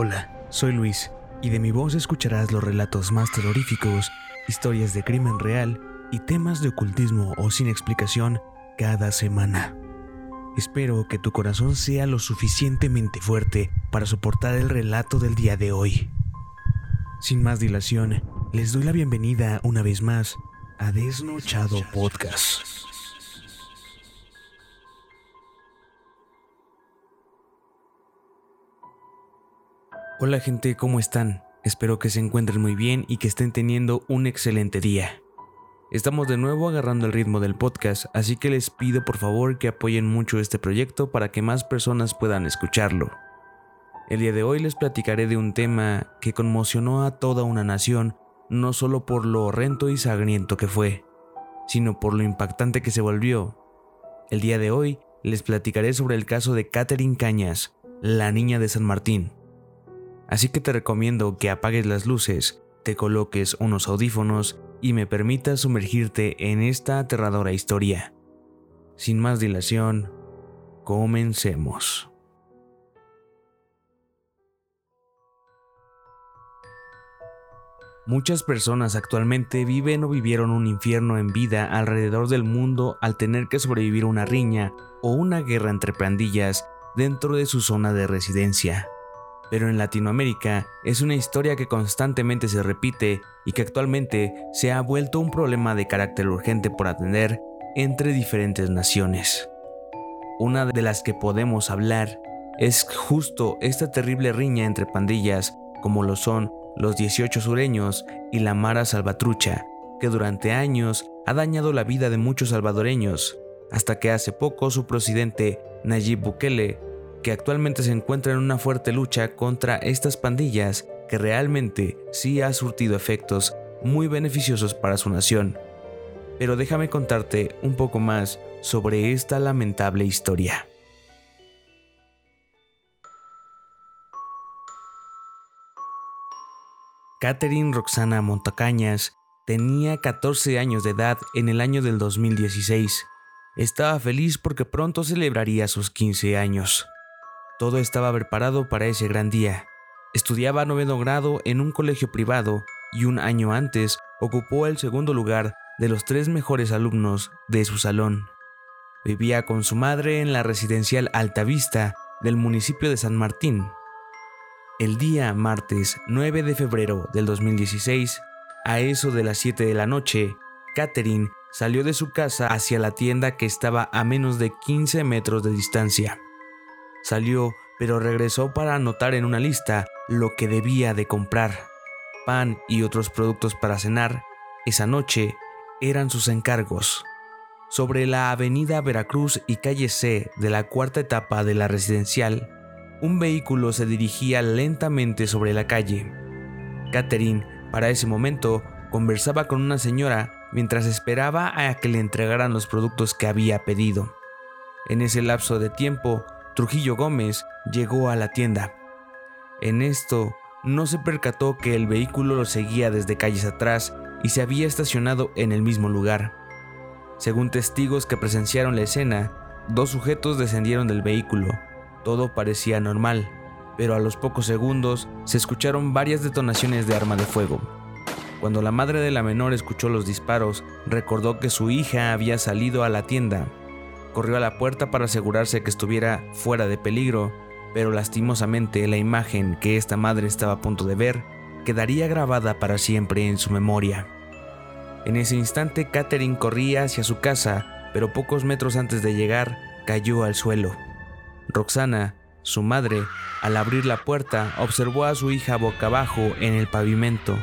Hola, soy Luis, y de mi voz escucharás los relatos más terroríficos, historias de crimen real y temas de ocultismo o sin explicación cada semana. Espero que tu corazón sea lo suficientemente fuerte para soportar el relato del día de hoy. Sin más dilación, les doy la bienvenida una vez más a Desnochado Podcast. Hola gente, ¿cómo están? Espero que se encuentren muy bien y que estén teniendo un excelente día. Estamos de nuevo agarrando el ritmo del podcast, así que les pido por favor que apoyen mucho este proyecto para que más personas puedan escucharlo. El día de hoy les platicaré de un tema que conmocionó a toda una nación, no solo por lo horrendo y sangriento que fue, sino por lo impactante que se volvió. El día de hoy les platicaré sobre el caso de Catherine Cañas, la niña de San Martín. Así que te recomiendo que apagues las luces, te coloques unos audífonos y me permitas sumergirte en esta aterradora historia. Sin más dilación, comencemos. Muchas personas actualmente viven o vivieron un infierno en vida alrededor del mundo al tener que sobrevivir una riña o una guerra entre pandillas dentro de su zona de residencia pero en Latinoamérica es una historia que constantemente se repite y que actualmente se ha vuelto un problema de carácter urgente por atender entre diferentes naciones. Una de las que podemos hablar es justo esta terrible riña entre pandillas como lo son los 18 sureños y la Mara Salvatrucha, que durante años ha dañado la vida de muchos salvadoreños, hasta que hace poco su presidente Nayib Bukele que actualmente se encuentra en una fuerte lucha contra estas pandillas que realmente sí ha surtido efectos muy beneficiosos para su nación. Pero déjame contarte un poco más sobre esta lamentable historia. Catherine Roxana Montacañas tenía 14 años de edad en el año del 2016. Estaba feliz porque pronto celebraría sus 15 años. Todo estaba preparado para ese gran día. Estudiaba noveno grado en un colegio privado y un año antes ocupó el segundo lugar de los tres mejores alumnos de su salón. Vivía con su madre en la residencial Altavista del municipio de San Martín. El día martes 9 de febrero del 2016, a eso de las 7 de la noche, Catherine salió de su casa hacia la tienda que estaba a menos de 15 metros de distancia. Salió, pero regresó para anotar en una lista lo que debía de comprar. Pan y otros productos para cenar, esa noche, eran sus encargos. Sobre la avenida Veracruz y calle C de la cuarta etapa de la residencial, un vehículo se dirigía lentamente sobre la calle. Catherine, para ese momento, conversaba con una señora mientras esperaba a que le entregaran los productos que había pedido. En ese lapso de tiempo, Trujillo Gómez llegó a la tienda. En esto, no se percató que el vehículo lo seguía desde calles atrás y se había estacionado en el mismo lugar. Según testigos que presenciaron la escena, dos sujetos descendieron del vehículo. Todo parecía normal, pero a los pocos segundos se escucharon varias detonaciones de arma de fuego. Cuando la madre de la menor escuchó los disparos, recordó que su hija había salido a la tienda corrió a la puerta para asegurarse que estuviera fuera de peligro, pero lastimosamente la imagen que esta madre estaba a punto de ver quedaría grabada para siempre en su memoria. En ese instante Catherine corría hacia su casa, pero pocos metros antes de llegar cayó al suelo. Roxana, su madre, al abrir la puerta, observó a su hija boca abajo en el pavimento.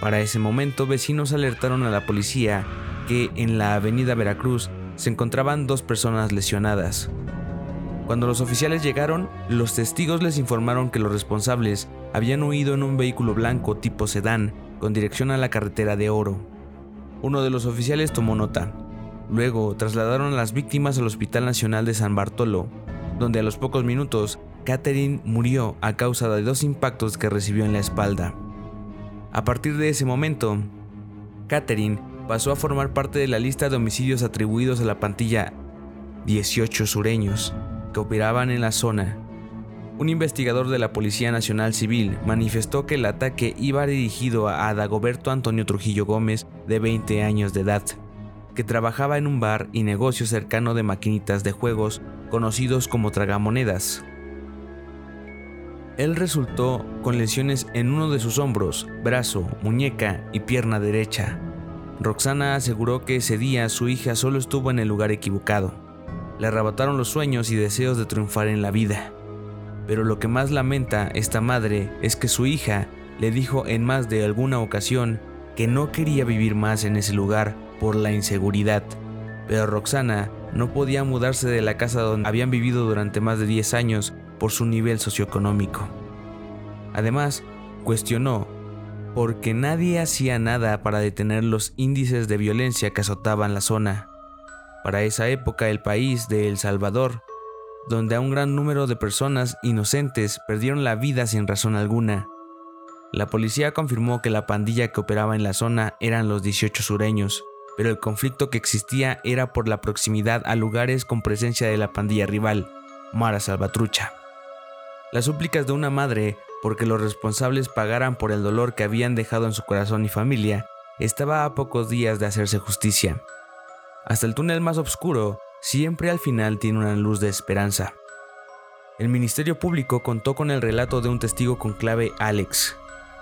Para ese momento, vecinos alertaron a la policía que en la avenida Veracruz se encontraban dos personas lesionadas. Cuando los oficiales llegaron, los testigos les informaron que los responsables habían huido en un vehículo blanco tipo sedán con dirección a la carretera de Oro. Uno de los oficiales tomó nota. Luego trasladaron a las víctimas al Hospital Nacional de San Bartolo, donde a los pocos minutos Catherine murió a causa de dos impactos que recibió en la espalda. A partir de ese momento, Catherine pasó a formar parte de la lista de homicidios atribuidos a la pantilla 18 sureños que operaban en la zona. Un investigador de la Policía Nacional Civil manifestó que el ataque iba dirigido a Dagoberto Antonio Trujillo Gómez, de 20 años de edad, que trabajaba en un bar y negocio cercano de maquinitas de juegos conocidos como tragamonedas. Él resultó con lesiones en uno de sus hombros, brazo, muñeca y pierna derecha. Roxana aseguró que ese día su hija solo estuvo en el lugar equivocado. Le arrebataron los sueños y deseos de triunfar en la vida. Pero lo que más lamenta esta madre es que su hija le dijo en más de alguna ocasión que no quería vivir más en ese lugar por la inseguridad. Pero Roxana no podía mudarse de la casa donde habían vivido durante más de 10 años por su nivel socioeconómico. Además, cuestionó porque nadie hacía nada para detener los índices de violencia que azotaban la zona. Para esa época el país de El Salvador, donde a un gran número de personas inocentes perdieron la vida sin razón alguna. La policía confirmó que la pandilla que operaba en la zona eran los 18 sureños, pero el conflicto que existía era por la proximidad a lugares con presencia de la pandilla rival, Mara Salvatrucha. Las súplicas de una madre porque los responsables pagaran por el dolor que habían dejado en su corazón y familia estaba a pocos días de hacerse justicia. Hasta el túnel más oscuro siempre al final tiene una luz de esperanza. El Ministerio Público contó con el relato de un testigo con clave Alex.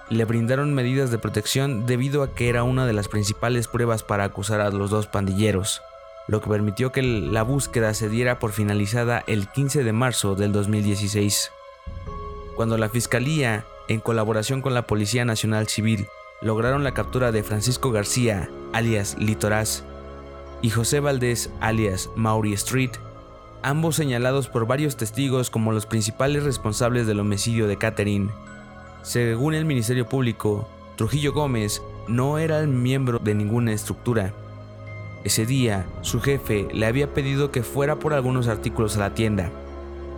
Le brindaron medidas de protección debido a que era una de las principales pruebas para acusar a los dos pandilleros, lo que permitió que la búsqueda se diera por finalizada el 15 de marzo del 2016 cuando la Fiscalía, en colaboración con la Policía Nacional Civil, lograron la captura de Francisco García, alias Litoraz, y José Valdés, alias Maury Street, ambos señalados por varios testigos como los principales responsables del homicidio de Catherine. Según el Ministerio Público, Trujillo Gómez no era el miembro de ninguna estructura. Ese día, su jefe le había pedido que fuera por algunos artículos a la tienda.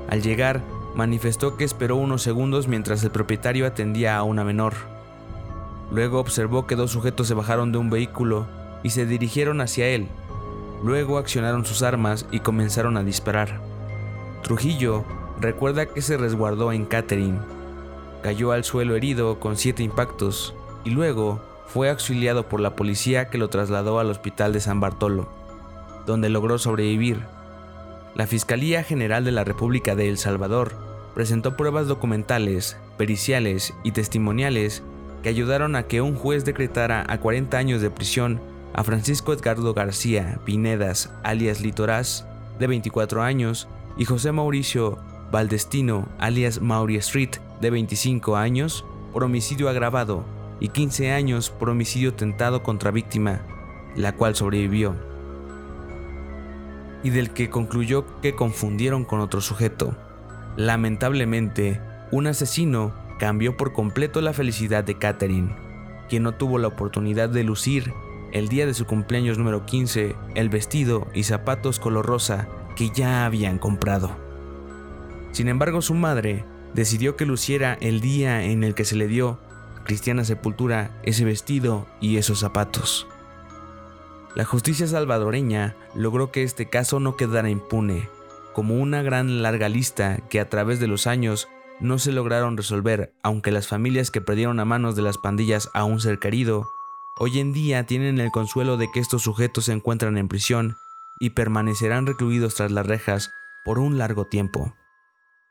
Al llegar, manifestó que esperó unos segundos mientras el propietario atendía a una menor. Luego observó que dos sujetos se bajaron de un vehículo y se dirigieron hacia él. Luego accionaron sus armas y comenzaron a disparar. Trujillo recuerda que se resguardó en Catherine. Cayó al suelo herido con siete impactos y luego fue auxiliado por la policía que lo trasladó al hospital de San Bartolo, donde logró sobrevivir. La Fiscalía General de la República de El Salvador presentó pruebas documentales, periciales y testimoniales que ayudaron a que un juez decretara a 40 años de prisión a Francisco Edgardo García Pinedas, alias Litoraz, de 24 años, y José Mauricio Valdestino, alias Maury Street, de 25 años, por homicidio agravado y 15 años por homicidio tentado contra víctima, la cual sobrevivió, y del que concluyó que confundieron con otro sujeto. Lamentablemente, un asesino cambió por completo la felicidad de Catherine, quien no tuvo la oportunidad de lucir el día de su cumpleaños número 15 el vestido y zapatos color rosa que ya habían comprado. Sin embargo, su madre decidió que luciera el día en el que se le dio cristiana sepultura ese vestido y esos zapatos. La justicia salvadoreña logró que este caso no quedara impune como una gran larga lista que a través de los años no se lograron resolver, aunque las familias que perdieron a manos de las pandillas a un ser querido, hoy en día tienen el consuelo de que estos sujetos se encuentran en prisión y permanecerán recluidos tras las rejas por un largo tiempo.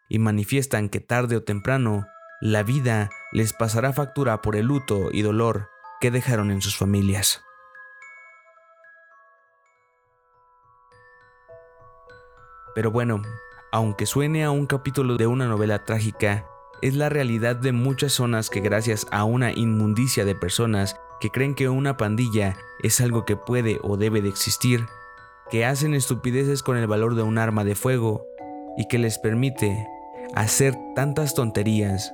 Y manifiestan que tarde o temprano la vida les pasará factura por el luto y dolor que dejaron en sus familias. Pero bueno, aunque suene a un capítulo de una novela trágica, es la realidad de muchas zonas que gracias a una inmundicia de personas que creen que una pandilla es algo que puede o debe de existir, que hacen estupideces con el valor de un arma de fuego y que les permite hacer tantas tonterías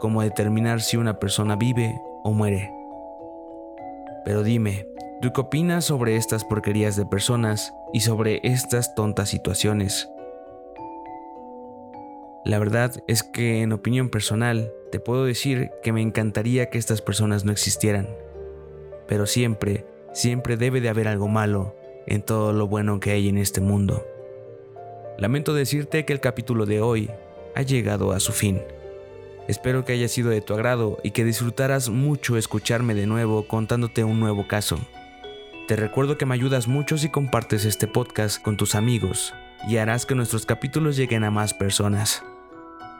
como determinar si una persona vive o muere. Pero dime, ¿tú qué opinas sobre estas porquerías de personas y sobre estas tontas situaciones? La verdad es que en opinión personal te puedo decir que me encantaría que estas personas no existieran. Pero siempre, siempre debe de haber algo malo en todo lo bueno que hay en este mundo. Lamento decirte que el capítulo de hoy ha llegado a su fin. Espero que haya sido de tu agrado y que disfrutaras mucho escucharme de nuevo contándote un nuevo caso. Te recuerdo que me ayudas mucho si compartes este podcast con tus amigos y harás que nuestros capítulos lleguen a más personas.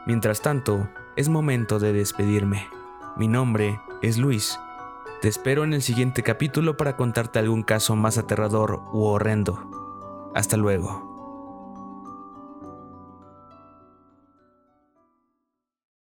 Mientras tanto, es momento de despedirme. Mi nombre es Luis. Te espero en el siguiente capítulo para contarte algún caso más aterrador u horrendo. Hasta luego.